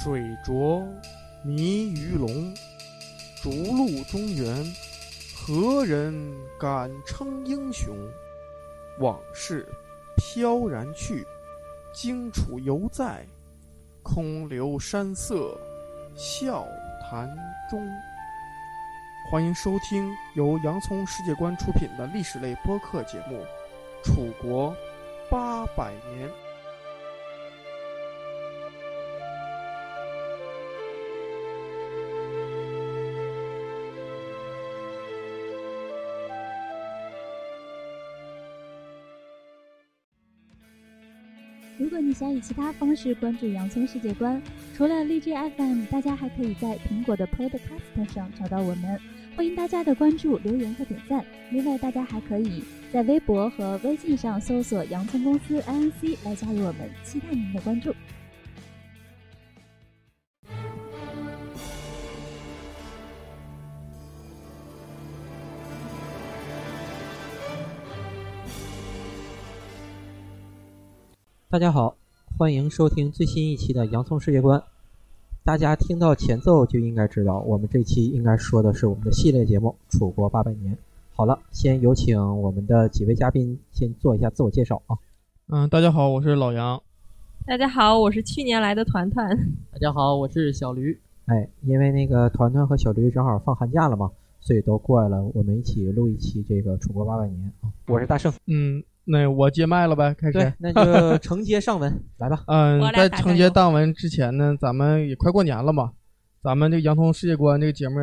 水浊迷鱼龙，逐鹿中原，何人敢称英雄？往事飘然去，荆楚犹在，空留山色笑谈中。欢迎收听由洋葱世界观出品的历史类播客节目《楚国八百年》。如果你想以其他方式关注洋葱世界观，除了荔枝 FM，大家还可以在苹果的 Podcast 上找到我们。欢迎大家的关注、留言和点赞。另外，大家还可以在微博和微信上搜索“洋葱公司 INC” 来加入我们，期待您的关注。大家好，欢迎收听最新一期的《洋葱世界观》。大家听到前奏就应该知道，我们这期应该说的是我们的系列节目《楚国八百年》。好了，先有请我们的几位嘉宾先做一下自我介绍啊。嗯，大家好，我是老杨。大家好，我是去年来的团团。大家好，我是小驴。哎，因为那个团团和小驴正好放寒假了嘛，所以都过来了，我们一起录一期这个《楚国八百年》啊。我是大圣。嗯，那我接麦了呗，开始。对，那就承接上文，来吧。嗯在承接大文之前呢，咱们也快过年了嘛，咱们这个《洋葱世界观》这个节目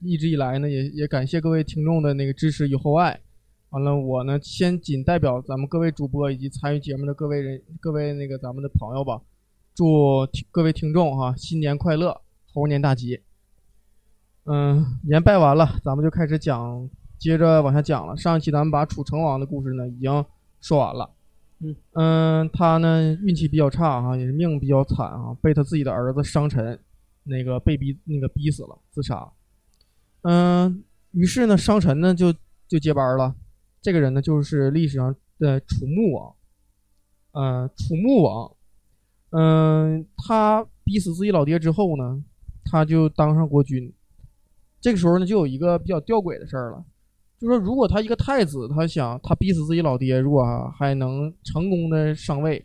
一直以来呢，也也感谢各位听众的那个支持与厚爱。完了，我呢先仅代表咱们各位主播以及参与节目的各位人、各位那个咱们的朋友吧，祝各位听众哈新年快乐，猴年大吉。嗯，年拜完了，咱们就开始讲，接着往下讲了。上一期咱们把楚成王的故事呢已经说完了。嗯，他呢运气比较差哈，也是命比较惨啊，被他自己的儿子商臣那个被逼那个逼死了，自杀。嗯，于是呢，商臣呢就就接班了。这个人呢就是历史上的楚穆王。嗯，楚穆王，嗯，他逼死自己老爹之后呢，他就当上国君。这个时候呢，就有一个比较吊诡的事儿了。就说如果他一个太子，他想他逼死自己老爹，如果还能成功的上位，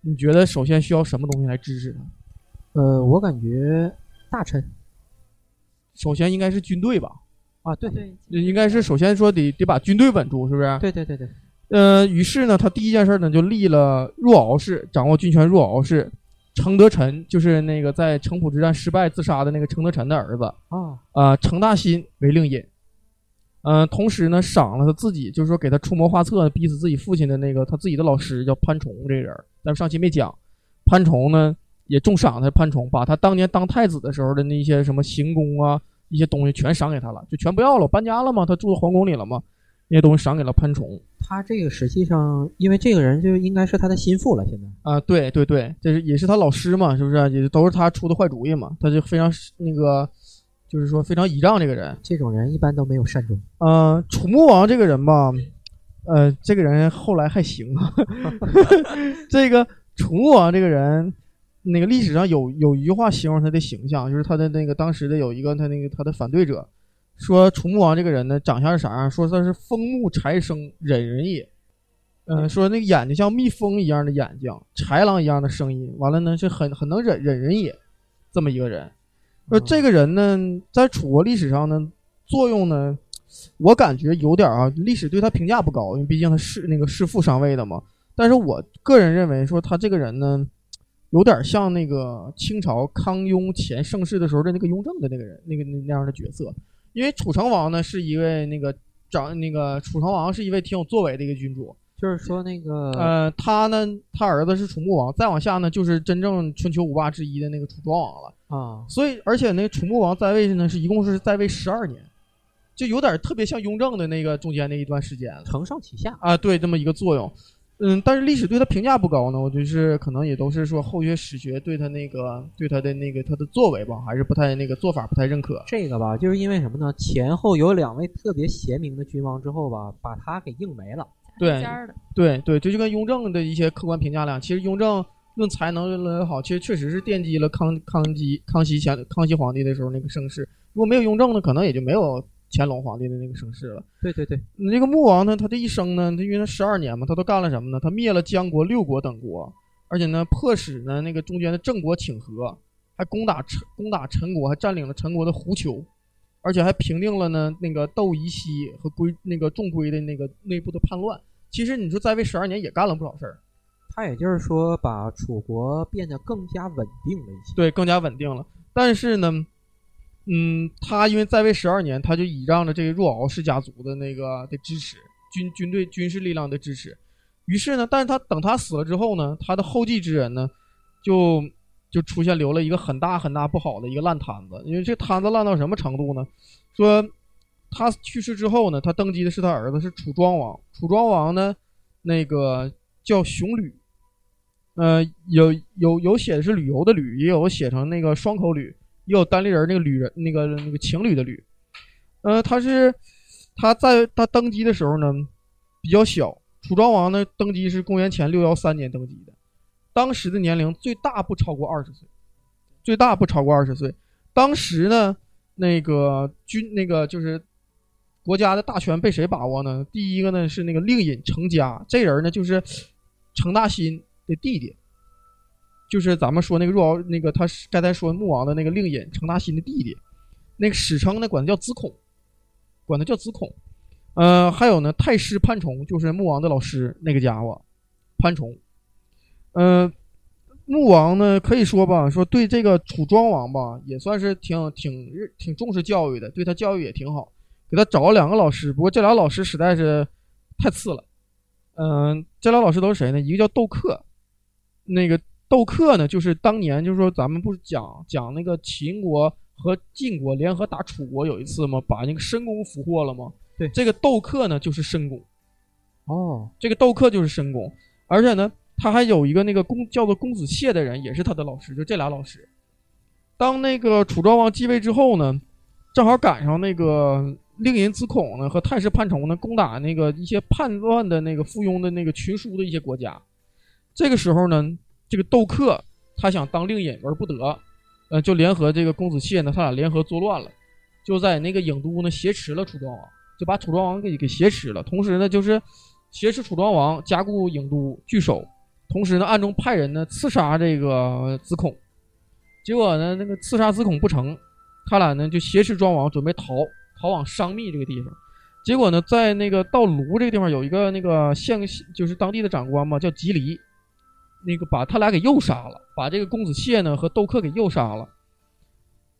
你觉得首先需要什么东西来支持他？呃，我感觉大臣首先应该是军队吧，啊，对对，应该是首先说得得把军队稳住，是不是？对对对对，呃，于是呢，他第一件事呢就立了若敖氏，掌握军权若敖氏，程德臣就是那个在城濮之战失败自杀的那个程德臣的儿子，啊，啊，程大新为令尹。嗯、同时呢，赏了他自己，就是说给他出谋划策，逼死自己父亲的那个他自己的老师叫潘崇这个人，咱们上期没讲。潘崇呢也重赏他，潘崇把他当年当太子的时候的那些什么行宫啊，一些东西全赏给他了，就全不要了，搬家了嘛，他住在皇宫里了嘛，那些东西赏给了潘崇。他这个实际上，因为这个人就应该是他的心腹了，现在。啊，对对对，这是也是他老师嘛，是不是？也都是他出的坏主意嘛，他就非常那个，就是说非常倚仗这个人。这种人一般都没有善终。呃，楚穆王这个人吧，呃，这个人后来还行啊。这个楚穆王这个人，那个历史上有有一句话形容他的形象，就是他的那个当时的有一个他那个他的反对者说楚穆王这个人呢，长相是啥样？说他是风木柴生，忍人也。嗯、说那个眼睛像蜜蜂一样的眼睛，豺狼一样的声音，完了呢是很很能忍忍人也，这么一个人。说这个人呢，在楚国历史上呢，作用呢，我感觉有点啊，历史对他评价不高，因为毕竟他是那个弑父上位的嘛。但是我个人认为说他这个人呢，有点像那个清朝康雍乾盛世的时候的那个雍正的那个人，那个那那样的角色。因为楚成王呢是一位那个长那个楚成王是一位挺有作为的一个君主，就是说那个，呃，他呢，他儿子是楚穆王，再往下呢就是真正春秋五霸之一的那个楚庄王了。啊，所以，而且那个楚穆王在位呢是一共是在位十二年，就有点特别像雍正的那个中间那一段时间了承上启下。啊，对，这么一个作用。嗯，但是历史对他评价不高呢，我就是可能也都是说后学史学对他那个对他的那个他的作为吧，还是不太那个做法不太认可。这个吧，就是因为什么呢？前后有两位特别贤明的君王之后吧，把他给硬没了。对尖儿的，对对，这就跟雍正的一些客观评价量，其实雍正论才能越来越好，其实确实是奠基了康康熙康熙乾康熙皇帝的时候那个盛世。如果没有雍正呢，可能也就没有乾隆皇帝的那个盛世了。对对对，你这个穆王呢，他这一生呢，他因为他十二年嘛，他都干了什么呢？他灭了江国、六国等国，而且呢，迫使呢那个中间的郑国请和，还攻打陈攻打陈国，还占领了陈国的胡丘，而且还平定了呢那个窦仪西和归那个仲归的那个内部的叛乱。其实你说在位十二年也干了不少事儿。他也就是说把楚国变得更加稳定了一些。对，更加稳定了。但是呢，嗯，他因为在位十二年，他就倚仗着这个若敖氏家族的那个的支持，军军队军事力量的支持。于是呢，但是他等他死了之后呢，他的后继之人呢，就就出现留了一个很大很大不好的一个烂摊子。因为这摊子烂到什么程度呢？说他去世之后呢，他登基的是他儿子，是楚庄王。楚庄王呢，那个叫熊吕。呃，有有有写的是旅游的旅，也有写成那个双口旅，也有单立人那个旅人那个那个情侣的旅。呃，他是他在他登基的时候呢比较小，楚庄王呢登基是公元前六幺三年登基的，当时的年龄最大不超过二十岁，最大不超过二十岁。当时呢那个军那个就是国家的大权被谁把握呢？第一个呢是那个令尹程嘉，这人呢就是程大新。的弟弟，就是咱们说那个若敖，那个他刚才说穆王的那个令尹程大新的弟弟，那个史称呢管他叫子孔，管他叫子孔。呃，还有呢太师潘崇，就是穆王的老师那个家伙，潘崇。呃，穆王呢可以说吧，说对这个楚庄王吧，也算是挺挺挺重视教育的，对他教育也挺好，给他找了两个老师，不过这俩老师实在是太次了。嗯，这俩老师都是谁呢？一个叫窦克。那个窦克呢，就是当年就是说咱们不是讲讲那个秦国和晋国联合打楚国有一次吗？把那个申公俘获了吗？对，这个窦克呢就是申公。哦，这个窦克就是申公，而且呢，他还有一个那个公叫做公子燮的人，也是他的老师，就这俩老师。当那个楚庄王继位之后呢，正好赶上那个令尹子孔呢和太师潘崇呢攻打那个一些叛乱的那个附庸的那个群书的一些国家。这个时候呢，这个窦克他想当令尹而不得，呃，就联合这个公子燮呢，他俩联合作乱了，就在那个郢都呢挟持了楚庄王，就把楚庄王给给挟持了。同时呢，就是挟持楚庄王，加固郢都据守，同时呢，暗中派人呢刺杀这个子孔。结果呢，那个刺杀子孔不成，他俩呢就挟持庄王，准备逃逃往商密这个地方。结果呢，在那个到卢这个地方有一个那个县，就是当地的长官嘛，叫吉离。那个把他俩给诱杀了，把这个公子燮呢和窦克给诱杀了。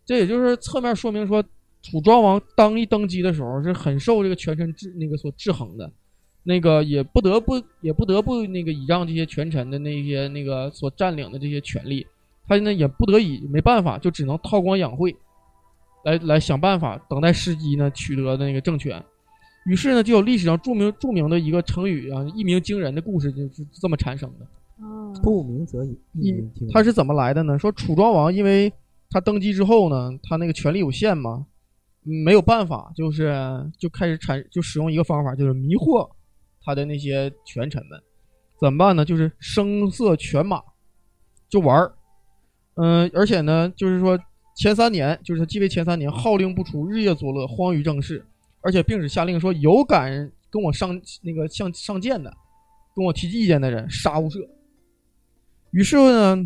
这也就是侧面说明说，楚庄王当一登基的时候是很受这个权臣制那个所制衡的，那个也不得不也不得不那个倚仗这些权臣的那些那个所占领的这些权利，他呢也不得已没办法，就只能韬光养晦，来来想办法等待时机呢取得的那个政权。于是呢就有历史上著名著名的一个成语啊，一鸣惊人的故事就是这么产生的。不鸣则已，一鸣惊人。他是怎么来的呢？说楚庄王，因为他登基之后呢，他那个权力有限嘛，没有办法，就是就开始产，就使用一个方法，就是迷惑他的那些权臣们。怎么办呢？就是声色犬马，就玩儿。嗯，而且呢，就是说前三年，就是他继位前三年，号令不出，日夜作乐，荒于政事，而且并且下令说，有敢跟我上那个向上谏的，跟我提意见的人，杀无赦。于是呢，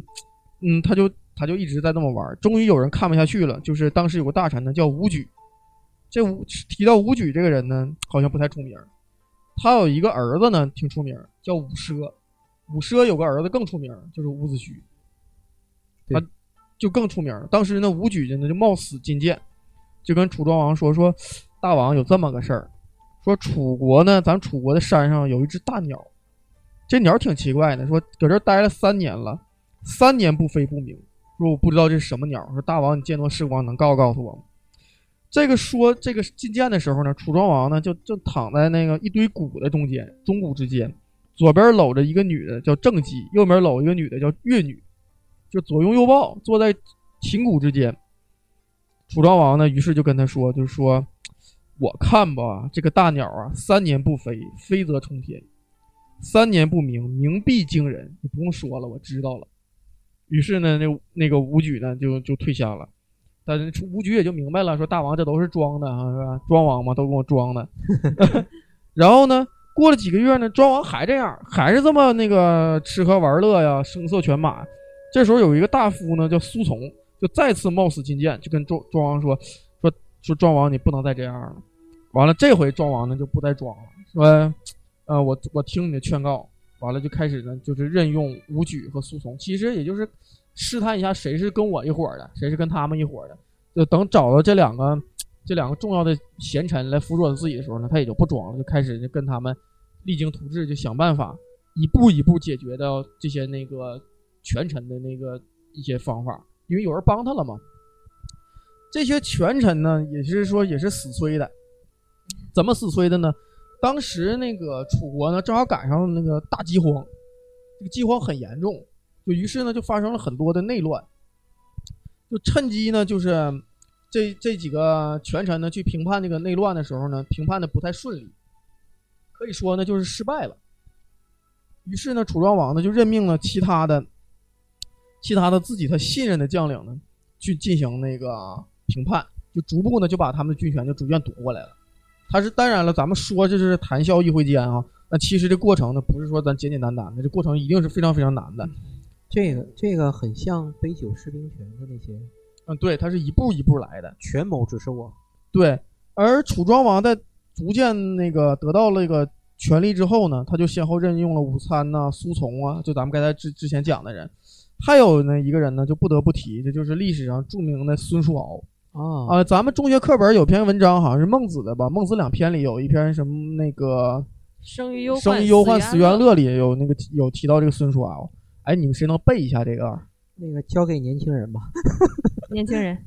嗯，他就他就一直在那么玩。终于有人看不下去了，就是当时有个大臣呢，叫武举。这武提到武举这个人呢，好像不太出名。他有一个儿子呢，挺出名，叫武奢。武奢有个儿子更出名，就是伍子胥。他就更出名。当时呢，武举呢就冒死进谏，就跟楚庄王说：“说大王有这么个事儿，说楚国呢，咱楚国的山上有一只大鸟。”这鸟挺奇怪的，说搁这待了三年了，三年不飞不鸣。说我不知道这是什么鸟。说大王，你见多识广，能告告诉我吗？这个说这个觐见的时候呢，楚庄王呢就正躺在那个一堆鼓的中间，钟鼓之间，左边搂着一个女的叫正姬，右边搂一个女的叫乐女，就左拥右抱，坐在琴鼓之间。楚庄王呢，于是就跟他说，就是说，我看吧，这个大鸟啊，三年不飞，飞则冲天。三年不鸣，鸣必惊人。你不用说了，我知道了。于是呢，那那个武举呢就就退下了。但是武举也就明白了，说大王这都是装的啊，是吧？庄王嘛，都跟我装的。然后呢，过了几个月呢，庄王还这样，还是这么那个吃喝玩乐呀，声色犬马。这时候有一个大夫呢，叫苏从，就再次冒死进谏，就跟庄庄王说说说庄王，你不能再这样了。完了，这回庄王呢就不再装了，说，呃，我我听你的劝告。完了就开始呢，就是任用武举和苏从，其实也就是试探一下谁是跟我一伙的，谁是跟他们一伙的。就等找到这两个这两个重要的贤臣来辅佐自己的时候呢，他也就不装了，就开始就跟他们励精图治，就想办法一步一步解决掉这些那个权臣的那个一些方法，因为有人帮他了嘛。这些权臣呢，也是说也是死催的，怎么死催的呢？当时那个楚国呢，正好赶上那个大饥荒，这个饥荒很严重，就于是呢就发生了很多的内乱，就趁机呢就是这这几个权臣呢去评判这个内乱的时候呢，评判的不太顺利，可以说呢就是失败了。于是呢，楚庄王呢就任命了其他的其他的自己他信任的将领呢去进行那个评判，就逐步呢就把他们的军权就逐渐夺过来了。他是当然了，咱们说这是谈笑一挥间啊，那其实这过程呢，不是说咱简简单单的，这过程一定是非常非常难的。这个这个很像杯酒释兵权的那些，嗯，对，他是一步一步来的，权谋只是我。对，而楚庄王在逐渐那个得到了一个权力之后呢，他就先后任用了武参呐、苏从啊，就咱们刚才之之前讲的人，还有呢一个人呢，就不得不提，这就是历史上著名的孙叔敖。啊啊，咱们中学课本有篇文章，好像是孟子的吧？孟子两篇里有一篇什么那个生于忧《生于忧患，死于安乐》里有那个有提到这个孙叔敖。哎，你们谁能背一下这个？那个交给年轻人吧。年轻人，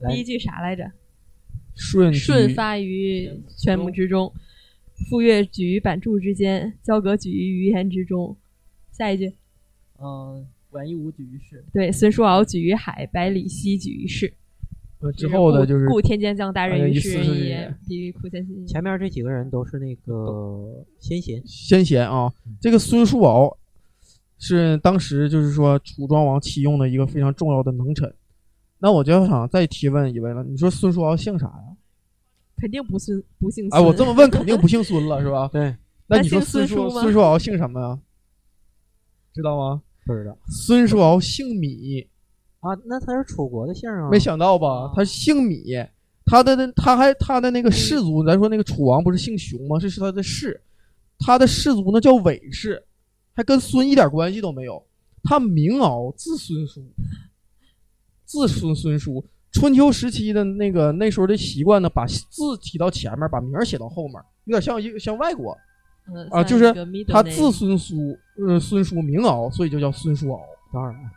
来第一句啥来着？舜舜发于泉母之中，傅说举于板柱之间，交葛举于鱼盐之中。下一句，嗯，管夷吾举于世。对，孙叔敖举于海，百里奚举于市。呃，之后的就是故天将降大任于世哎人也，比喻苦先心。前面这几个人都是那个先贤，先贤啊。这个孙叔敖是当时就是说楚庄王启用的一个非常重要的能臣。那我就想再提问一位了，你说孙叔敖姓啥呀？肯定不孙不姓哎，我这么问肯定不姓孙了，是吧？对。那你说孙叔孙叔吗孙叔敖姓什么呀？知道吗？不知道孙叔敖姓芈，啊？那他是楚国的姓啊？没想到吧？他姓芈，他的那他还他的那个氏族，咱说那个楚王不是姓熊吗？这是他的氏，他的氏族呢叫韦氏，还跟孙一点关系都没有。他名敖，字孙叔，字孙孙叔。春秋时期的那个那时候的习惯呢，把字提到前面，把名儿写到后面，有点像一个像外国嗯啊，就是他字孙叔，呃，孙叔名敖，所以就叫孙叔敖。当然了，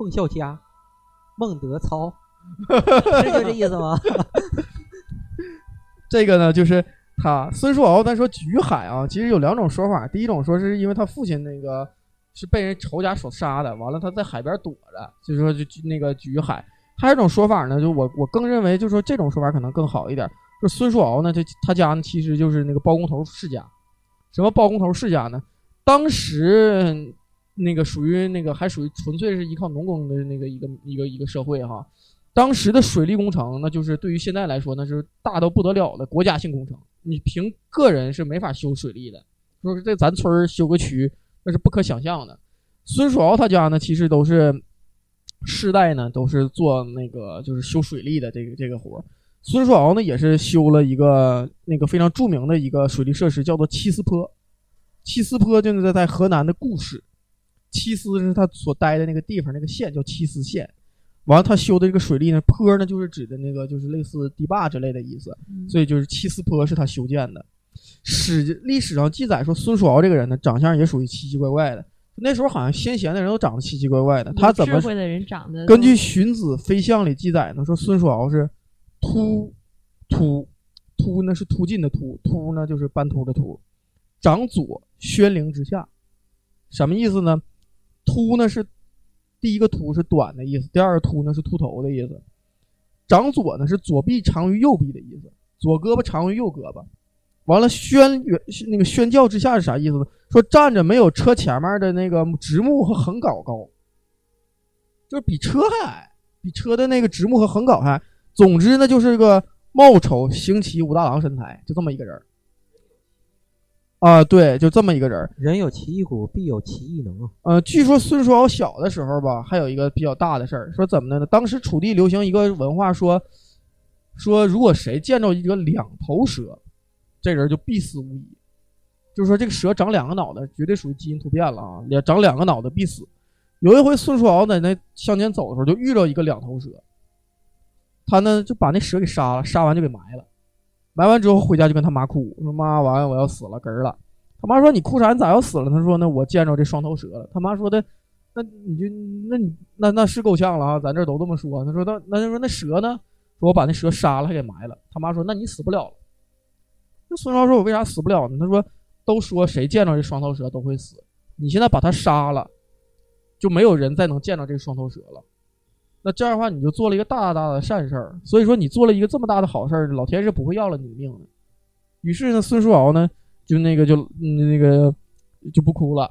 奉孝家，孟德操，是就这意思吗？这个呢，就是他孙叔敖。咱说举海啊，其实有两种说法。第一种说是因为他父亲那个是被人仇家所杀的，完了他在海边躲着，所以说就举那个举海。还有一种说法呢，就我我更认为，就是说这种说法可能更好一点。就孙叔敖呢，这他家呢其实就是那个包工头世家。什么包工头世家呢？当时那个属于那个还属于纯粹是依靠农耕的那个一个一个一个社会哈。当时的水利工程，那就是对于现在来说，那是大到不得了的国家性工程。你凭个人是没法修水利的，说是在咱村修个渠，那是不可想象的。孙叔敖他家呢，其实都是世代呢都是做那个就是修水利的这个这个活。孙叔敖呢也是修了一个那个非常著名的一个水利设施，叫做七司坡。七司坡就是在在河南的固始，七司是他所待的那个地方，那个县叫七司县。完了，他修的这个水利呢，坡呢就是指的那个就是类似堤坝之类的意思，嗯所以就是七司坡是他修建的。史历史上记载说，孙叔敖这个人呢，长相也属于奇奇怪怪的。那时候好像先贤的人都长得奇奇怪怪的，他怎么的人长得根据《荀子·飞象》里记载呢，说孙叔敖是秃秃秃呢是突进的突，秃呢就是斑秃的秃，长左宣陵之下，什么意思呢？秃呢是第一个秃是短的意思，第二个秃呢是秃头的意思。长左呢是左臂长于右臂的意思，左胳膊长于右胳膊。完了宣那个宣教之下是啥意思呢？说站着没有车前面的那个直木和横杆高，就是比车还矮，比车的那个直木和横杆还。总之呢，就是个貌丑行奇武大郎身材，就这么一个人。啊，对，就这么一个人儿。人有其一骨，必有其异能啊。呃，据说孙叔敖小的时候吧，还有一个比较大的事儿，说怎么的呢？当时楚地流行一个文化，说说如果谁见着一个两头蛇，这人就必死无疑。就是说这个蛇长两个脑袋，绝对属于基因突变了啊！两长两个脑袋必死。有一回孙叔敖在那向前走的时候，就遇到一个两头蛇，他呢就把那蛇给杀了，杀完就给埋了。埋完之后回家就跟他妈哭，说妈，完了我要死了，根儿了。他妈说你哭啥？你咋要死了？他说那我见着这双头蛇了。他妈说的，那你就那你那那是够呛了啊！咱这都这么说。他说那那就说那蛇呢？说我把那蛇杀了，还给埋了。他妈说那你死不了了。那孙超说我为啥死不了呢？他说都说谁见着这双头蛇都会死，你现在把它杀了，就没有人再能见着这双头蛇了。那这样的话，你就做了一个大大的善事儿。所以说，你做了一个这么大的好事儿，老天是不会要了你的命的。于是呢，孙叔敖呢，就那个就那个就不哭了，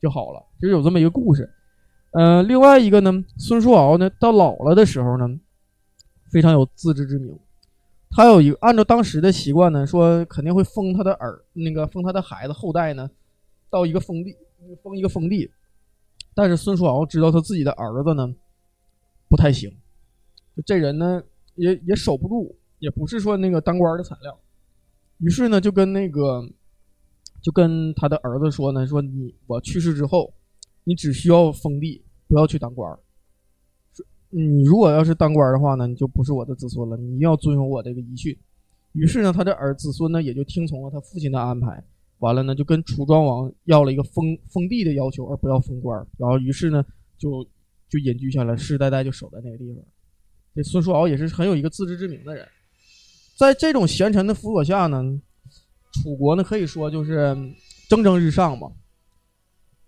就好了。就有这么一个故事。呃，另外一个呢，孙叔敖呢，到老了的时候呢，非常有自知之明。他有一按照当时的习惯呢，说肯定会封他的儿那个封他的孩子后代呢，到一个封地封一个封地。但是孙叔敖知道他自己的儿子呢。不太行，这人呢，也也守不住，也不是说那个当官的材料。于是呢，就跟那个，就跟他的儿子说呢，说你我去世之后，你只需要封地，不要去当官。你如果要是当官的话呢，你就不是我的子孙了，你一定要遵守我这个遗训。于是呢，他的儿子孙呢，也就听从了他父亲的安排。完了呢，就跟楚庄王要了一个封封地的要求，而不要封官。然后于是呢，就。就隐居下来，世世代代就守在那个地方。这孙叔敖也是很有一个自知之明的人，在这种贤臣的辅佐下呢，楚国呢可以说就是蒸蒸日上嘛。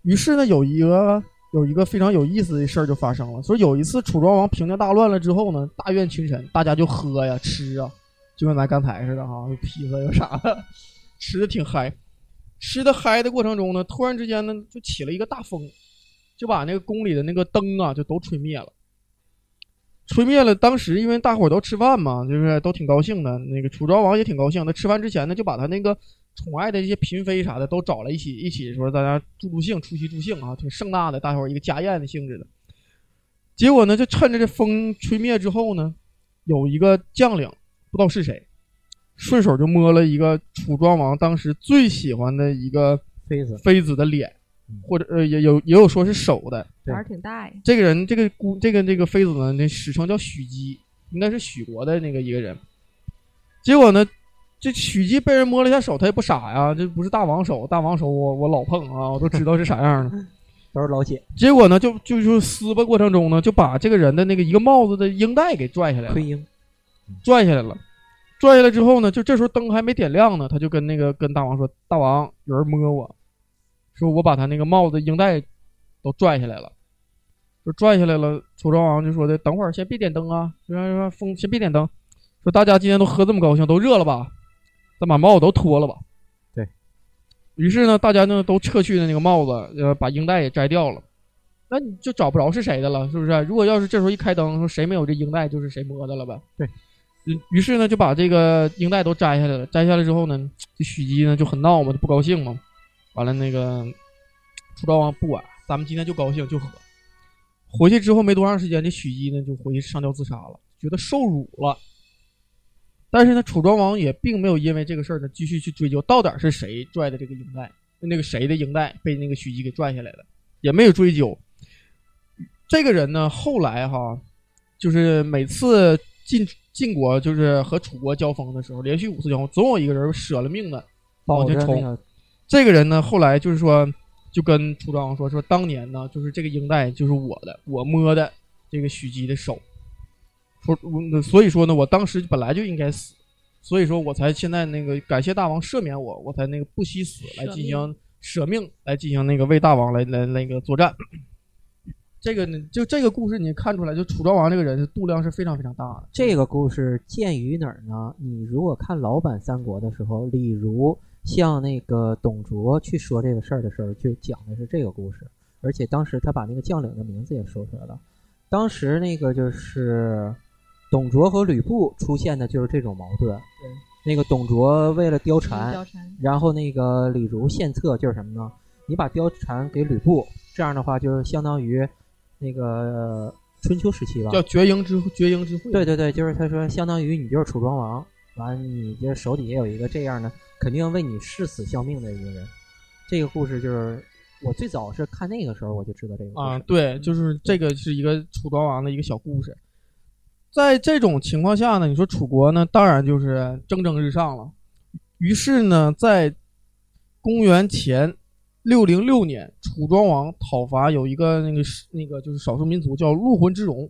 于是呢，有一个有一个非常有意思的事儿就发生了。说有一次楚庄王平定大乱了之后呢，大宴群臣，大家就喝呀吃啊，就跟咱刚才似的哈，有披萨有啥的，吃的挺嗨。吃的嗨的过程中呢，突然之间呢，就起了一个大风。就把那个宫里的那个灯啊，就都吹灭了。吹灭了，当时因为大伙都吃饭嘛，就是都挺高兴的。那个楚庄王也挺高兴。他吃饭之前呢，就把他那个宠爱的这些嫔妃啥的都找了一起，一起说大家助助兴，出席助兴啊，挺盛大的，大伙一个家宴的性质的。结果呢，就趁着这风吹灭之后呢，有一个将领不知道是谁，顺手就摸了一个楚庄王当时最喜欢的一个妃子妃子的脸。或者呃也有也有说是手的，胆儿挺大呀。这个人这个姑这个这个妃子呢，那史称叫许姬，应该是许国的那个一个人。结果呢，这许姬被人摸了一下手，他也不傻呀，这不是大王手，大王手我我老碰啊，我都知道是啥样的，都是老铁。结果呢，就就就撕吧过程中呢，就把这个人的那个一个帽子的缨带给拽下来了，拽下来了，拽下来之后呢，就这时候灯还没点亮呢，他就跟那个跟大王说：“大王，有人摸我。”说我把他那个帽子、缨带都拽下来了，就拽下来了。楚庄王就说的：“等会儿先别点灯啊，说说风先别点灯。说大家今天都喝这么高兴，都热了吧？咱把帽子都脱了吧。”对于是呢，大家呢都撤去的那个帽子，呃，把缨带也摘掉了。那你就找不着是谁的了，是不是？如果要是这时候一开灯，说谁没有这缨带，就是谁摸的了呗。对。于是呢，就把这个缨带都摘下来了。摘下来之后呢，这许姬呢就很闹嘛，就不高兴嘛。完了，那个楚庄王不管，咱们今天就高兴就喝。回去之后没多长时间，这许姬呢就回去上吊自杀了，觉得受辱了。但是呢，楚庄王也并没有因为这个事儿呢继续去追究到底是谁拽的这个缨带，那个谁的缨带被那个许姬给拽下来了，也没有追究。这个人呢，后来哈，就是每次晋晋国就是和楚国交锋的时候，连续五次交锋，总有一个人舍了命的往前冲。这个人呢，后来就是说，就跟楚庄王说说，当年呢，就是这个英带就是我的，我摸的这个许姬的手，说，所以说呢，我当时本来就应该死，所以说我才现在那个感谢大王赦免我，我才那个不惜死来进行舍命来进行那个为大王来来那个作战。这个呢，就这个故事你看出来，就楚庄王这个人度量是非常非常大的。这个故事见于哪儿呢？你如果看老版三国的时候，李儒向那个董卓去说这个事儿的时候，就讲的是这个故事，而且当时他把那个将领的名字也说出来了。当时那个就是董卓和吕布出现的就是这种矛盾。对，那个董卓为了貂蝉，貂蝉然后那个李儒献策就是什么呢？你把貂蝉给吕布，这样的话就是相当于那个呃春秋时期吧，叫绝缨之绝缨之会。对对对，就是他说，相当于你就是楚庄王，完你这手底下有一个这样的，肯定为你誓死效命的一个人。这个故事就是我最早是看那个时候我就知道这个故事啊，对，就是这个是一个楚庄王的一个小故事。在这种情况下呢，你说楚国呢，当然就是蒸蒸日上了。于是呢，在公元前六零六年，楚庄王讨伐有一个那个那个就是少数民族叫陆浑之戎，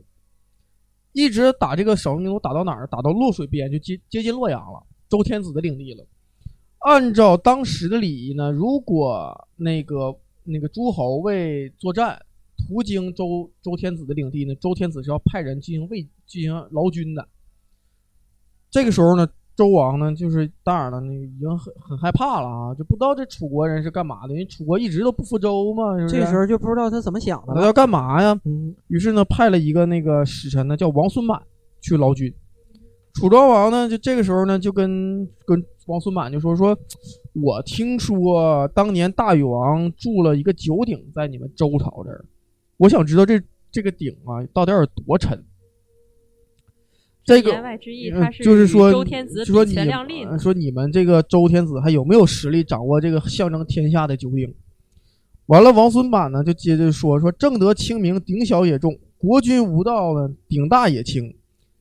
一直打这个少数民族打到哪儿？打到洛水边，就接接近洛阳了，周天子的领地了。按照当时的礼仪呢，如果那个那个诸侯为作战途经周周天子的领地呢，周天子是要派人进行卫进行劳军的。这个时候呢，周王呢就是当然了，那个已经很很害怕了啊，就不知道这楚国人是干嘛的，因为楚国一直都不服周嘛，是不是？这时候就不知道他怎么想的他。要干嘛呀？嗯，于是呢，派了一个那个使臣呢，叫王孙满去劳军。楚庄王呢，就这个时候呢，就跟跟王孙满就说说，我听说当年大禹王筑了一个九鼎在你们周朝这儿，我想知道这这个鼎啊到底有多沉。这个言外之意，嗯就是说周天子比就说你钱亮丽呢呃说你们这个周天子还有没有实力掌握这个象征天下的九鼎？完了，王孙满呢就接着说说正德清明，鼎小也重；国君无道呢，鼎大也轻。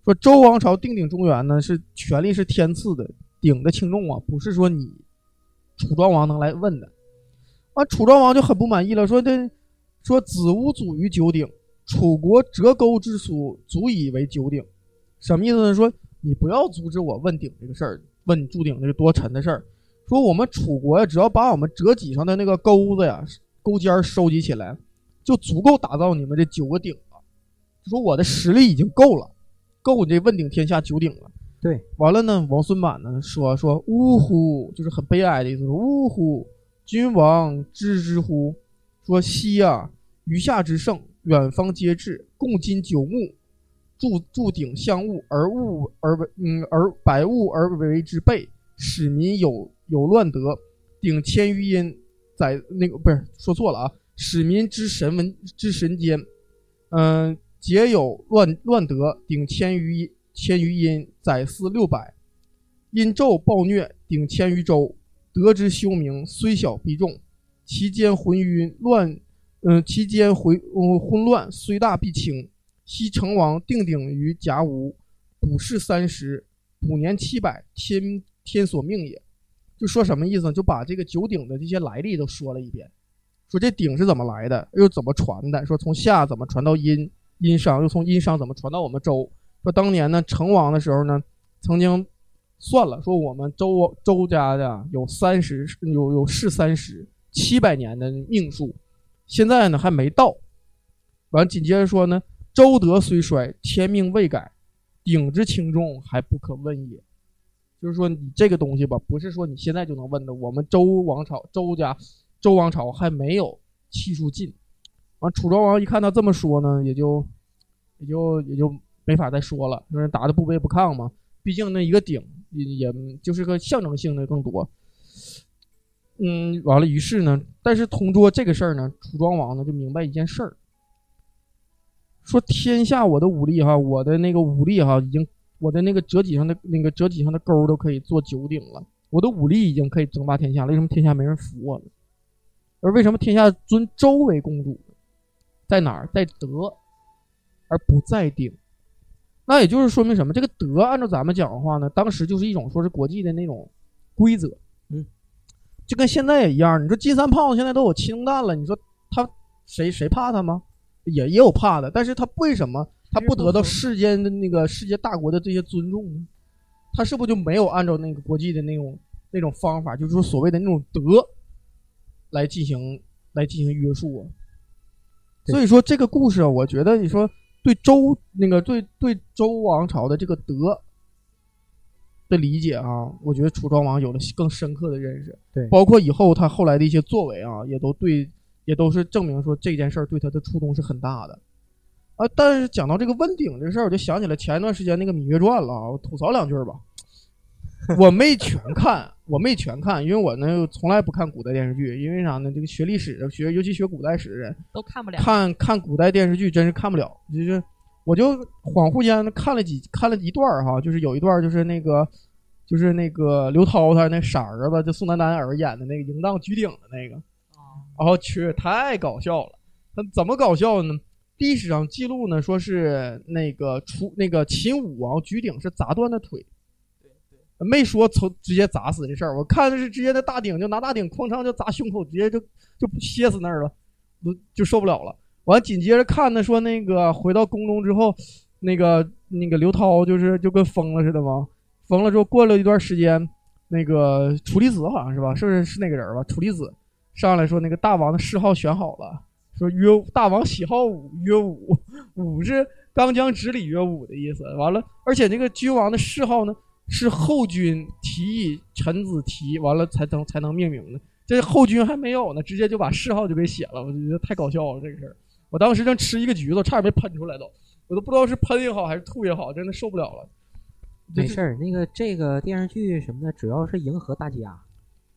说周王朝定鼎中原呢，是权力是天赐的，鼎的轻重啊，不是说你楚庄王能来问的。啊，楚庄王就很不满意了，说这说子无祖于九鼎，楚国折钩之属足以为九鼎。什么意思呢？说你不要阻止我问鼎这个事儿，问铸鼎这个多沉的事儿。说我们楚国呀，只要把我们折戟上的那个钩子呀、钩尖儿收集起来，就足够打造你们这九个鼎了。就说我的实力已经够了，够你这问鼎天下九鼎了。对，完了呢，王孙满呢说说呜呼，就是很悲哀的意思，说呜呼，君王知之乎？说昔呀，余下之盛，远方皆至，共今九牧，铸铸鼎相物，而物而为嗯而百物而为之备，使民有有乱德。鼎千余阴，在那个不是说错了啊，使民之神文之神间，嗯、皆有乱乱德。鼎千余千余阴，载祀六百，因纣暴虐，鼎千余州，得之休明，虽小必重。其间浑晕乱，嗯、其间回嗯混乱，虽大必轻。西成王定鼎于甲午，卜筮三十，卜年七百，天天所命也。就说什么意思呢？就把这个九鼎的这些来历都说了一遍，说这鼎是怎么来的，又怎么传的，说从夏怎么传到殷，殷商又从殷商怎么传到我们周。说当年呢，成王的时候呢，曾经算了，说我们周周家的有三十，有有是三十七百年的命数，现在呢还没到。完紧接着说呢，周德虽衰，天命未改，鼎之轻重还不可问也。就是说你这个东西吧，不是说你现在就能问的。我们周王朝周家周王朝还没有气数尽。完，楚庄王一看他这么说呢，也就也就也就没法再说了，说打的不卑不亢嘛。毕竟那一个鼎也也就是个象征性的更多。嗯，完了，于是呢，但是同桌这个事儿呢，楚庄王呢就明白一件事儿，说天下我的武力哈，我的那个武力哈，已经我的那个折戟上的那个折戟上的钩都可以做九鼎了，我的武力已经可以争霸天下了。为什么天下没人服我呢？而为什么天下尊周为公主呢？在哪儿？在德，而不在鼎。那也就是说明什么？这个德，按照咱们讲的话呢，当时就是一种说是国际的那种规则，嗯，就跟现在也一样。你说金三胖子现在都有氢弹了，你说他谁谁怕他吗？也也有怕的，但是他为什么他不得到世间的那个世界大国的这些尊重呢？他是不是就没有按照那个国际的那种那种方法，就是说所谓的那种德来进行来进行约束啊？所以说这个故事啊，我觉得你说对周那个对对周王朝的这个德的理解啊，我觉得楚庄王有了更深刻的认识。对包括以后他后来的一些作为啊，也都对，也都是证明说这件事儿对他的触动是很大的。啊，但是讲到这个问鼎这事儿，我就想起来前一段时间那个《芈月传》了啊，我吐槽两句儿吧。我没全看，我没全看，因为我呢从来不看古代电视剧，因为啥呢？这个学历史的学，尤其学古代史的人，都看不了。看看古代电视剧真是看不了，就是我就恍惚间看了几看了一段儿哈，就是有一段就是那个就是那个刘涛他那傻儿子，就宋丹丹儿演的那个淫荡举鼎的那个，然后去太搞笑了。他怎么搞笑呢？历史上记录呢，说是那个楚那个秦武王举鼎是砸断的腿，没说从直接砸死这事儿。我看的是直接那大鼎就拿大鼎哐当就砸胸口，直接就就歇死那儿了，都就受不了了。完紧接着看呢，说那个回到宫中之后，那个那个刘涛就是就跟疯了似的嘛，疯了之后过了一段时间，那个楚离子好像是吧，是不是是那个人吧？楚离子上来说那个大王的谥号选好了，说曰大王喜好武，曰武，武是刚将直礼曰武的意思。完了，而且这个君王的谥号呢是后君提议，臣子提，完了才能才能命名的。这后君还没有呢，直接就把谥号就给写了，我就觉得太搞笑了这个事儿。我当时正吃一个橘子，差点没喷出来都，我都不知道是喷也好还是吐也好，真的受不了了。没事儿，那个这个电视剧什么的，主要是迎合大家。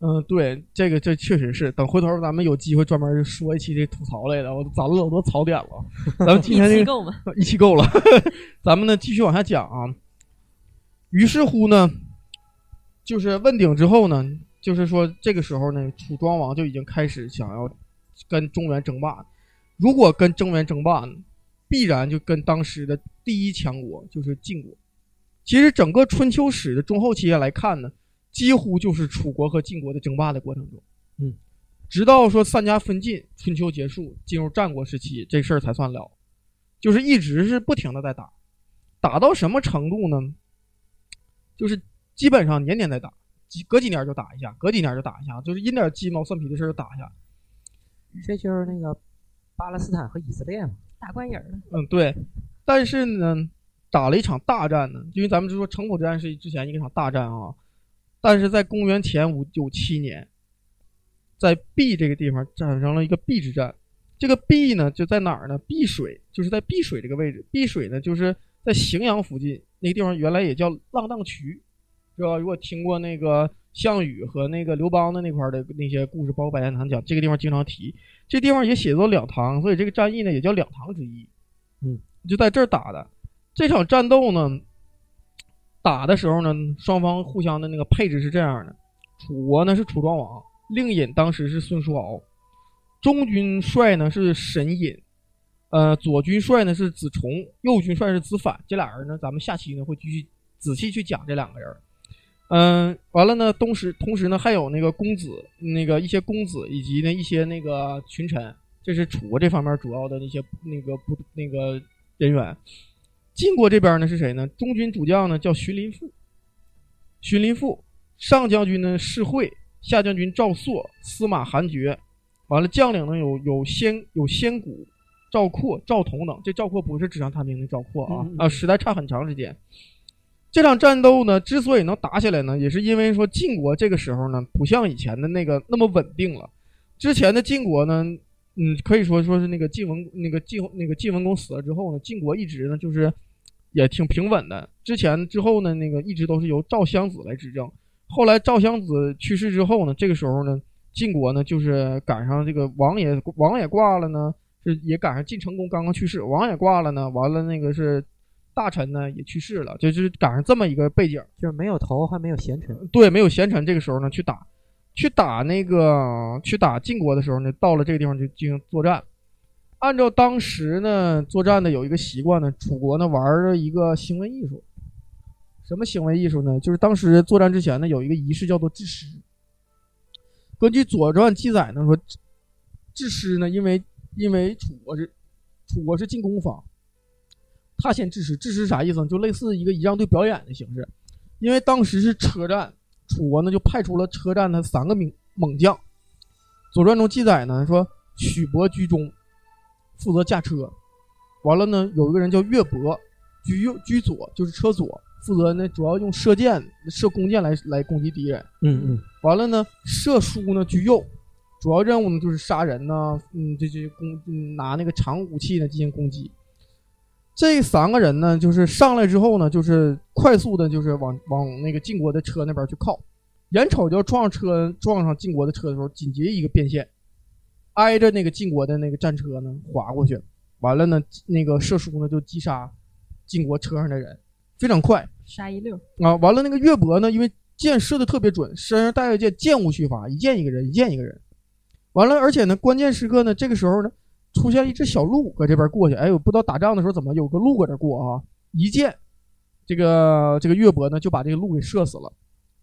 嗯，对，这个这确实是。等回头咱们有机会专门说一期这吐槽类的，我攒了老多槽点了。咱们今天这个一期够吗？一期够了，咱们呢继续往下讲啊。于是乎呢，就是问鼎之后呢，就是说这个时候呢，楚庄王就已经开始想要跟中原争霸。如果跟中原争霸呢，必然就跟当时的第一强国就是晋国。其实整个春秋史的中后期来看呢，几乎就是楚国和晋国的争霸的过程中。嗯，直到说三家分晋，春秋结束，进入战国时期，这事儿才算了。就是一直是不停的在打，打到什么程度呢？就是基本上年年在打，几隔几年就打一下，隔几年就打一下，就是因点鸡毛蒜皮的事儿就打一下。这就是那个巴勒斯坦和以色列嘛。打官人了。嗯，对。但是呢，打了一场大战呢，因为咱们就说城濮之战是之前一场大战啊。但是在公元前五九七年，在毕这个地方产生了一个毕之战。这个毕呢，就在哪儿呢？碧水，就是在碧水这个位置。碧水呢，就是在荥阳附近那个地方，原来也叫浪荡渠，是吧？如果听过那个项羽和那个刘邦的那块儿的那些故事，包括百家堂讲，这个地方经常提。这地方也写作两唐，所以这个战役呢也叫两唐之役。嗯，就在这儿打的。这场战斗呢，打的时候呢，双方互相的那个配置是这样的：楚国呢是楚庄王，令尹当时是孙叔敖。中军帅呢是沈隐，呃，左军帅呢是子重，右军帅是子反。这俩人呢，咱们下期呢会继续仔细去讲这两个人。嗯、完了呢，同时同时呢还有那个公子，那个一些公子以及呢一些那个群臣，这是楚国这方面主要的那些那个不那个人员。晋国这边呢是谁呢？中军主将呢叫荀林父，荀林父，上将军呢是会，下将军赵朔，司马韩厥。完了，将领呢有有先有先谷、赵括、赵同等。这赵括不是纸上谈兵的赵括啊嗯嗯啊，时代差很长时间。这场战斗呢，之所以能打起来呢，也是因为说晋国这个时候呢，不像以前的那个那么稳定了。之前的晋国呢，嗯，可以说说是那个晋文那个晋那个晋文公死了之后呢，晋国一直呢就是也挺平稳的。之前之后呢，那个一直都是由赵襄子来执政。后来赵襄子去世之后呢，这个时候呢，晋国呢就是赶上这个王也王也挂了呢，是也赶上晋成公刚刚去世，王也挂了呢，完了那个是大臣呢也去世了，就是赶上这么一个背景。就是没有头还没有贤臣。对，没有贤臣，这个时候呢去打，去打那个去打晋国的时候呢，到了这个地方就进行作战。按照当时呢作战的有一个习惯呢，楚国呢玩了一个行为艺术。什么行为艺术呢？就是当时作战之前呢有一个仪式叫做制师。根据《左传》记载呢说，制师呢因为因为楚国是楚国是进攻方，他先制师。制师啥意思呢？就类似一个仪仗队表演的形式。因为当时是车战，楚国呢就派出了车战的三个猛猛将。《左传》中记载呢说，许伯居中，负责驾车。完了呢，有一个人叫岳伯，居右居左，就是车左，负责呢主要用射箭、射弓箭来来攻击敌人。嗯嗯完了呢，射书呢居右，主要任务呢就是杀人呐、嗯，这这攻嗯拿那个长武器呢进行攻击。这三个人呢，就是上来之后呢，就是快速的，就是往往那个晋国的车那边去靠，眼瞅就要撞上车，撞上晋国的车的时候，紧急一个变线，挨着那个晋国的那个战车呢划过去，完了呢，那个射书呢就击杀晋国车上的人，非常快。杀一溜，啊，完了那个岳伯呢，因为箭射的特别准，身上带着箭，箭无虚发，一箭一个人，一箭一个人。完了，而且呢，关键时刻呢，这个时候呢，出现一只小鹿搁这边过去，哎，我不知道打仗的时候怎么有个鹿搁这过啊，一箭，这个这个岳伯呢就把这个鹿给射死了。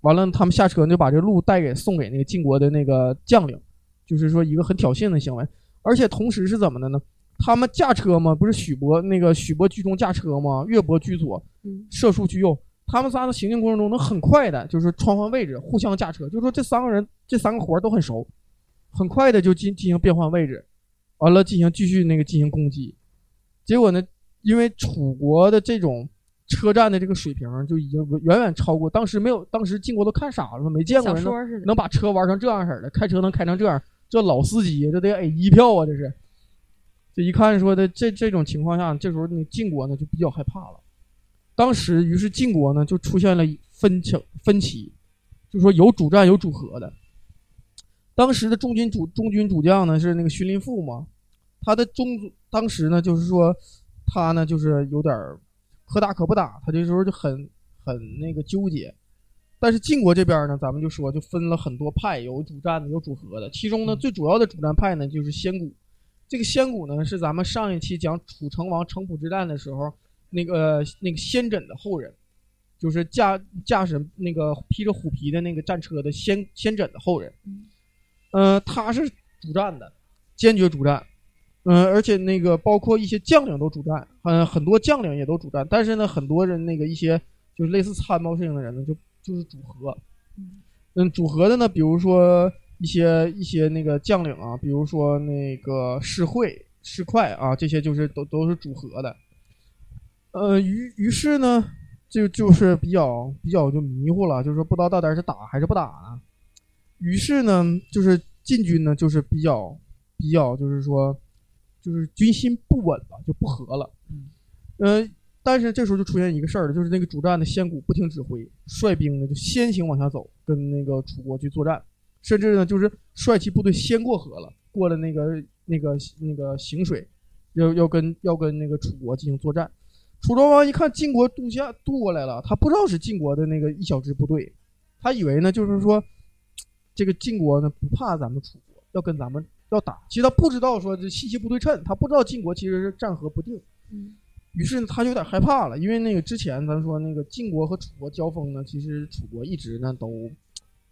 完了，他们下车呢就把这鹿带给送给那个晋国的那个将领，就是说一个很挑衅的行为。而且同时是怎么的呢？他们驾车嘛，不是许博那个许博居中驾车吗？岳博居左，嗯，射术居右。他们仨的行进过程中能很快的，就是穿换位置，互相驾车。就是说这三个人这三个活儿都很熟，很快的就进进行变换位置，完了进行继续那个进行攻击。结果呢，因为楚国的这种车站的这个水平就已经远远超过当时没有，当时晋国都看傻了，没见过人能把车玩成这样式儿的，开车能开成这样，这老司机这得 A 一票啊，这是。这一看说的这这种情况下，这时候那晋国呢就比较害怕了。当时于是晋国呢就出现了分歧分歧，就说有主战有主和的。当时的中军主中军主将呢是那个荀林父嘛，他的中当时呢就是说他呢就是有点可打可不打，他这时候就很很那个纠结。但是晋国这边呢，咱们就说就分了很多派，有主战的，有主和的。其中呢，最主要的主战派呢就是先谷。这个先谷呢是咱们上一期讲楚成王城濮之战的时候，那个那个先轸的后人，就是驾驾驶那个披着虎皮的那个战车的先先轸的后人。呃，他是主战的，坚决主战。嗯、而且那个包括一些将领都主战，嗯、很多将领也都主战。但是呢，很多人那个一些就是类似参谋性的人呢，就就是组合。嗯，组合的呢，比如说一些一些那个将领啊，比如说那个士会、士快啊，这些就是都都是组合的。呃，于于是呢，就就是比较比较就迷糊了，就是说不知道到底是打还是不打呢。于是呢，就是晋军呢，就是比较比较就是说，就是军心不稳了，就不和了。嗯，呃，但是这时候就出现一个事儿了，就是那个主战的先谷不听指挥，率兵呢就先行往下走，跟那个楚国去作战，甚至呢就是率其部队先过河了，过了那个那个那个行水，要要跟要跟那个楚国进行作战。楚庄王一看晋国渡下渡过来了，他不知道是晋国的那个一小支部队，他以为呢就是说，这个晋国呢不怕咱们楚国，要跟咱们要打。其实他不知道说这信息不对称，他不知道晋国其实是战和不定。嗯于是，他就有点害怕了，因为那个之前咱说那个晋国和楚国交锋呢，其实楚国一直呢都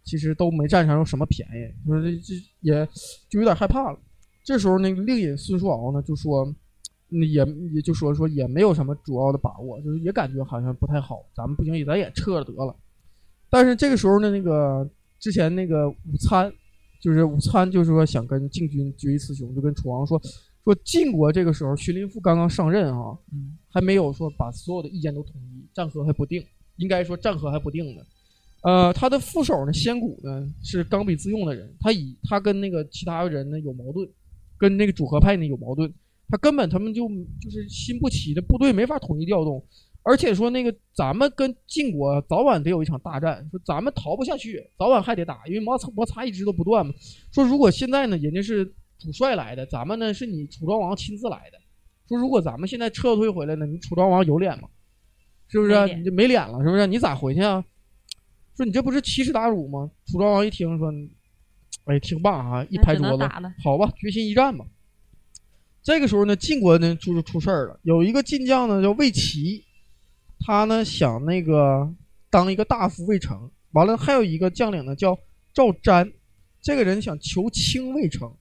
其实都没占上什么便宜，说这这也就有点害怕了。这时候那个令尹孙叔敖呢就说，嗯也也就说说也没有什么主要的把握，就是也感觉好像不太好，咱们不行也，咱也撤了得了。但是这个时候呢，那个之前那个午餐，就是午餐，就是说想跟晋军决一雌雄，就跟楚王说说晋国这个时候荀林父刚刚上任啊，嗯，还没有说把所有的意见都统一，战和还不定，应该说战和还不定呢。呃，他的副手呢，先谷呢是刚愎自用的人，他以他跟那个其他人呢有矛盾，跟那个主和派呢有矛盾，他根本他们就就是心不齐的部队没法统一调动，而且说那个咱们跟晋国早晚得有一场大战，说咱们逃不下去，早晚还得打，因为摩擦摩擦一直都不断嘛。说如果现在呢，人家是主帅来的，咱们呢是你楚庄王亲自来的，说如果咱们现在撤退回来呢，你楚庄王有脸吗？是不是啊？你就没脸了，是不是？你咋回去啊？说你这不是奇耻大辱吗？楚庄王一听说，哎，听罢啊，一拍桌子，好吧，决心一战吧。这个时候呢，晋国呢就是出事儿了，有一个晋将呢叫魏齐，他呢想那个当一个大夫魏成，完了还有一个将领呢叫赵瞻，这个人想求卿魏成，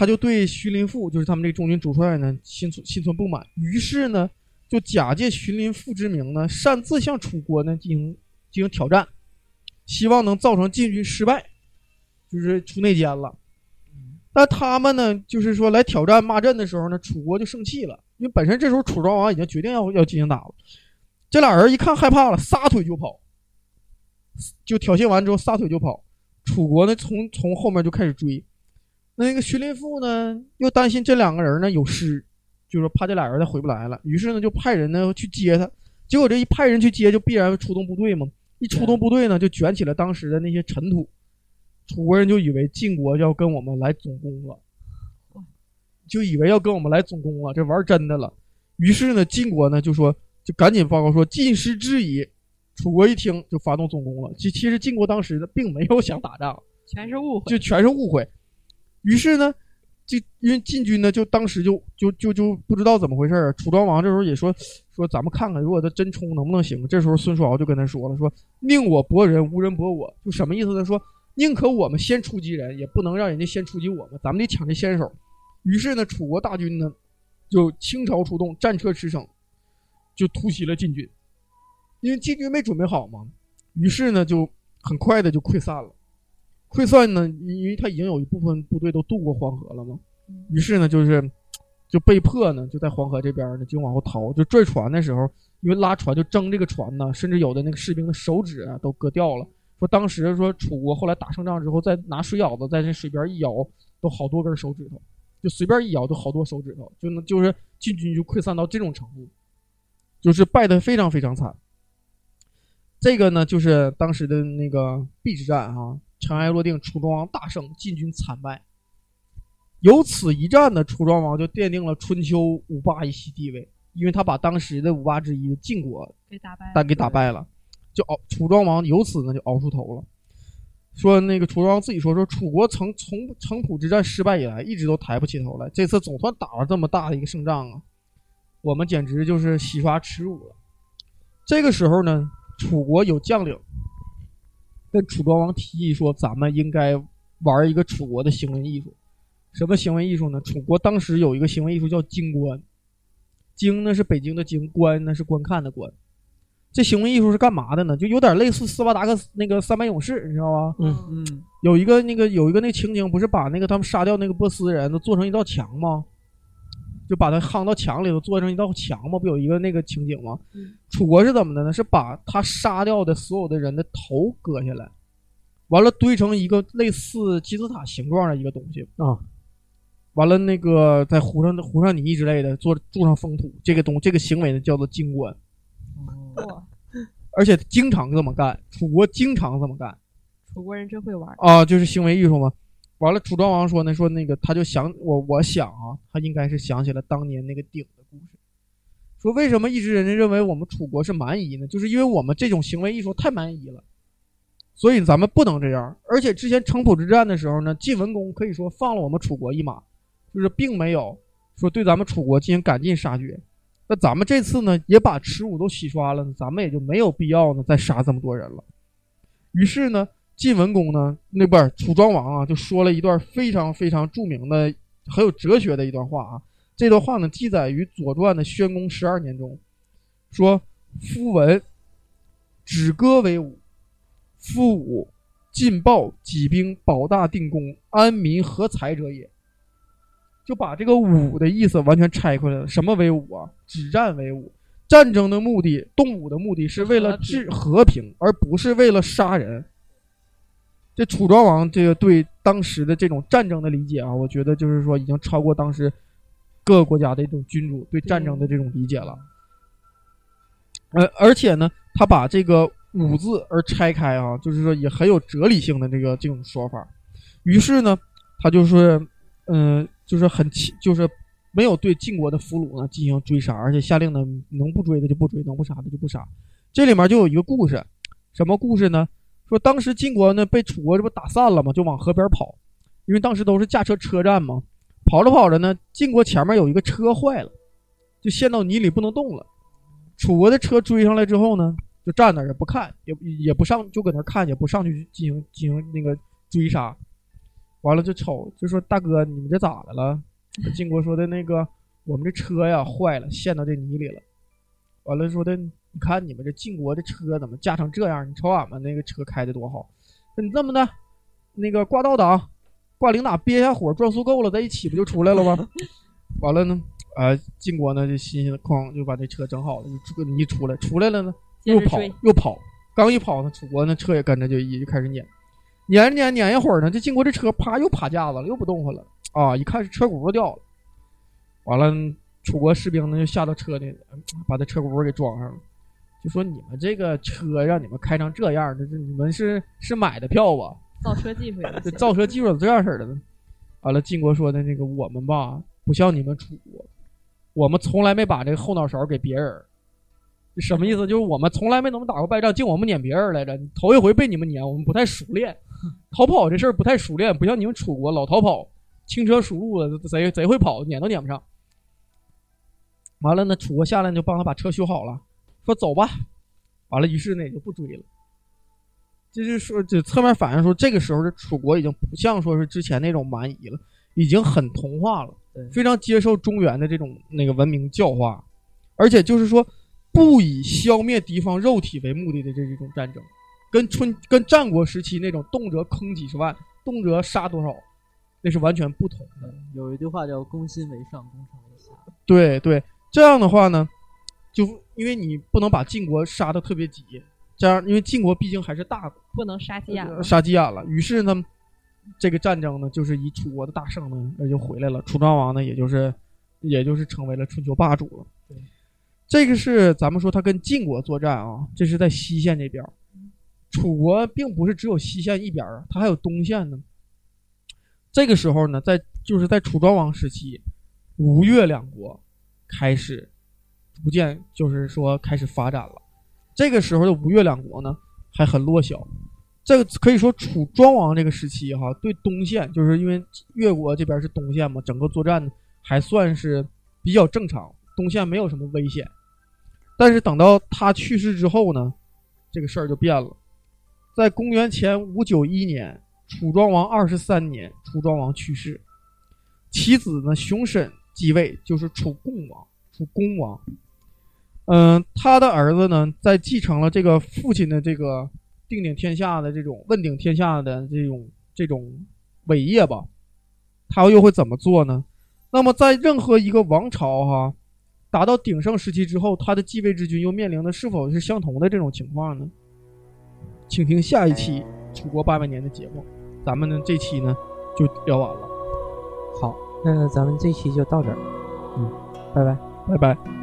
他就对徐林父，就是他们这个中军主帅呢心存心存不满，于是呢就假借徐林父之名呢，擅自向楚国呢进行进行挑战，希望能造成晋军失败，就是出内奸了。但他们呢，就是说来挑战骂阵的时候呢，楚国就生气了，因为本身这时候楚庄王已经决定要要进行打了。这俩人一看害怕了，撒腿就跑，就挑衅完之后撒腿就跑。楚国呢，从从后面就开始追。那个徐林父呢，又担心这两个人呢有失，就是怕这俩人他回不来了，于是呢就派人呢去接他。结果这一派人去接，就必然出动部队嘛。一出动部队呢，就卷起了当时的那些尘土。楚国人就以为晋国要跟我们来总攻了，就以为要跟我们来总攻了，这玩真的了。于是呢，晋国呢就说，就赶紧报告说晋师之矣。楚国一听就发动总攻了。其其实晋国当时呢并没有想打仗，全是误会，就全是误会。于是呢，就因为晋军呢就当时就就就就不知道怎么回事儿。楚庄王这时候也说说咱们看看，如果他真冲能不能行。这时候孙叔敖就跟他说了，说宁我搏人，无人搏我，就什么意思呢？说宁可我们先出击人，也不能让人家先出击我们，咱们得抢这先手。于是呢，楚国大军呢就倾巢出动，战车驰骋，就突袭了晋军。因为晋军没准备好嘛，于是呢就很快的就溃散了。溃散呢，因为他已经有一部分部队都渡过黄河了嘛，于是呢就是就被迫呢就在黄河这边呢就往后逃。就拽船的时候，因为拉船就争这个船呢，甚至有的那个士兵的手指啊都割掉了。说当时说楚国后来打胜仗之后，再拿水舀子在那水边一舀，都好多根手指头，就随便一舀都好多手指头，就能就是进军就溃散到这种程度，就是败得非常非常惨。这个呢，就是当时的那个壁之战哈，尘埃落定，楚庄王大胜，晋军惨败。由此一战呢，楚庄王就奠定了春秋五霸一席地位，因为他把当时的五霸之一的晋国给打败了。但给打败了，就熬楚庄王由此呢就熬出头了。说那个楚庄王自己说说，楚国从从城濮之战失败以来，一直都抬不起头来，这次总算打了这么大的一个胜仗啊，我们简直就是洗刷耻辱了。这个时候呢。楚国有将领跟楚庄王提议说：“咱们应该玩一个楚国的行为艺术。什么行为艺术呢？楚国当时有一个行为艺术叫京观，京呢是北京的京，观呢是观看的观。这行为艺术是干嘛的呢？就有点类似斯巴达克那个三百勇士，你知道吧？嗯嗯，有一个那个有一个那情景，不是把那个他们杀掉那个波斯人都做成一道墙吗？就把他夯到墙里头，做成一道墙嘛？不有一个那个情景吗？楚国是怎么的呢？是把他杀掉的所有的人的头割下来，完了堆成一个类似金字塔形状的一个东西啊，完了那个再糊上糊上泥之类的，做筑上封土，这个东这个行为呢叫做京官。哦，而且经常这么干，楚国经常这么干楚国人真会玩。啊，就是行为艺术嘛。完了，楚庄王说呢，说那个他就想我，我想啊，他应该是想起了当年那个鼎的故事，说为什么一直人家认为我们楚国是蛮夷呢？就是因为我们这种行为艺术太蛮夷了，所以咱们不能这样。而且之前城濮之战的时候呢，晋文公可以说放了我们楚国一马，就是并没有说对咱们楚国进行赶尽杀绝。那咱们这次呢，也把耻辱都洗刷了，咱们也就没有必要呢再杀这么多人了。于是呢。晋文公呢，那不是楚庄王啊，就说了一段非常非常著名的、很有哲学的一段话啊。这段话呢，记载于《左传》的宣公十二年中，说：“夫文，止戈为武；夫武，进暴己兵，保大定公，安民和财者也。”就把这个武的意思完全拆开了。什么为武啊？止战为武。战争的目的，动武的目的是为了治和平，而不是为了杀人。这楚庄王这个对当时的这种战争的理解啊，我觉得就是说已经超过当时各个国家的一种君主对战争的这种理解了。呃，而且呢，他把这个“五”字而拆开啊，就是说也很有哲理性的这个这种说法。于是呢，他就是嗯，就是很气，就是没有对晋国的俘虏呢进行追杀，而且下令呢，能不追的就不追，能不杀的就不杀。这里面就有一个故事，什么故事呢？说当时晋国呢被楚国这不打散了吗？就往河边跑，因为当时都是驾车车战嘛。跑着跑着呢，晋国前面有一个车坏了，就陷到泥里不能动了。楚国的车追上来之后呢，就站那儿也不看，也也不上，就搁那看，也不上去进行进行那个追杀。完了就瞅，就说大哥，你们这咋的了？晋国说的那个，我们这车呀坏了，陷到这泥里了。完了说的。你看你们这晋国的车怎么驾成这样？你瞅俺们那个车开的多好。说你这么的，那个挂倒档，挂零打憋下火，转速够了，再一起不就出来了吗？完了呢，呃，晋国呢就新鲜的哐就把这车整好了，就出你一出来，出来了呢又跑又跑，刚一跑呢，楚国那车也跟着就一就开始撵，撵着撵撵一会儿呢，这晋国这车啪又趴架子了，又不动弹了啊！一看是车轱辘掉了，完了楚国士兵呢就下到车里，嗯把这车轱辘给装上了，就说你们这个车让你们开成这样，这这你们是是买的票吧？造车技术这造车技术这样式儿的呢？完了，晋国说的那个我们吧，不像你们楚国，我们从来没把这个后脑勺给别人。这什么意思？就是我们从来没怎么打过败仗，净我们撵别人来着。头一回被你们撵，我们不太熟练，逃跑这事儿不太熟练，不像你们楚国老逃跑，轻车熟路的，贼贼会跑，撵都撵不上。完了呢，楚国下来就帮他把车修好了，说走吧。完了，于是呢也就不追了。这就是说，这侧面反映说，这个时候的楚国已经不像说是之前那种蛮夷了，已经很同化了，非常接受中原的这种那个文明教化，而且就是说，不以消灭敌方肉体为目的的这一种战争，跟春跟战国时期那种动辄坑几十万，动辄杀多少，那是完全不同的。有一句话叫“攻心为上，攻城为下对对，这样的话呢，就因为你不能把晋国杀的特别急，这样因为晋国毕竟还是大国。不能杀鸡眼呃杀鸡眼了。于是呢，这个战争呢，就是以楚国的大胜呢，那就回来了。楚庄王呢，也就是也就是成为了春秋霸主了。对，这个是咱们说他跟晋国作战啊，这是在西线这边儿。楚国并不是只有西线一边儿啊，它还有东线呢。这个时候呢，在就是在楚庄王时期，吴越两国开始逐渐就是说开始发展了。这个时候的吴越两国呢，还很弱小。这个可以说楚庄王这个时期哈，对东线就是因为越国这边是东线嘛，整个作战还算是比较正常，东线没有什么危险。但是等到他去世之后呢，这个事儿就变了。在公元前五九一年，楚庄王二十三年，楚庄王去世，其子呢熊审继位，就是楚共王，楚公王。嗯、他的儿子呢，在继承了这个父亲的这个定鼎天下的这种问鼎天下的这种这种伟业吧，他又会怎么做呢？那么在任何一个王朝哈达到鼎盛时期之后，他的继位之君又面临的是否是相同的这种情况呢？请听下一期《楚国八百年》的节目，咱们呢这期呢就聊完了，好，那咱们这期就到这儿，嗯，拜拜。拜拜。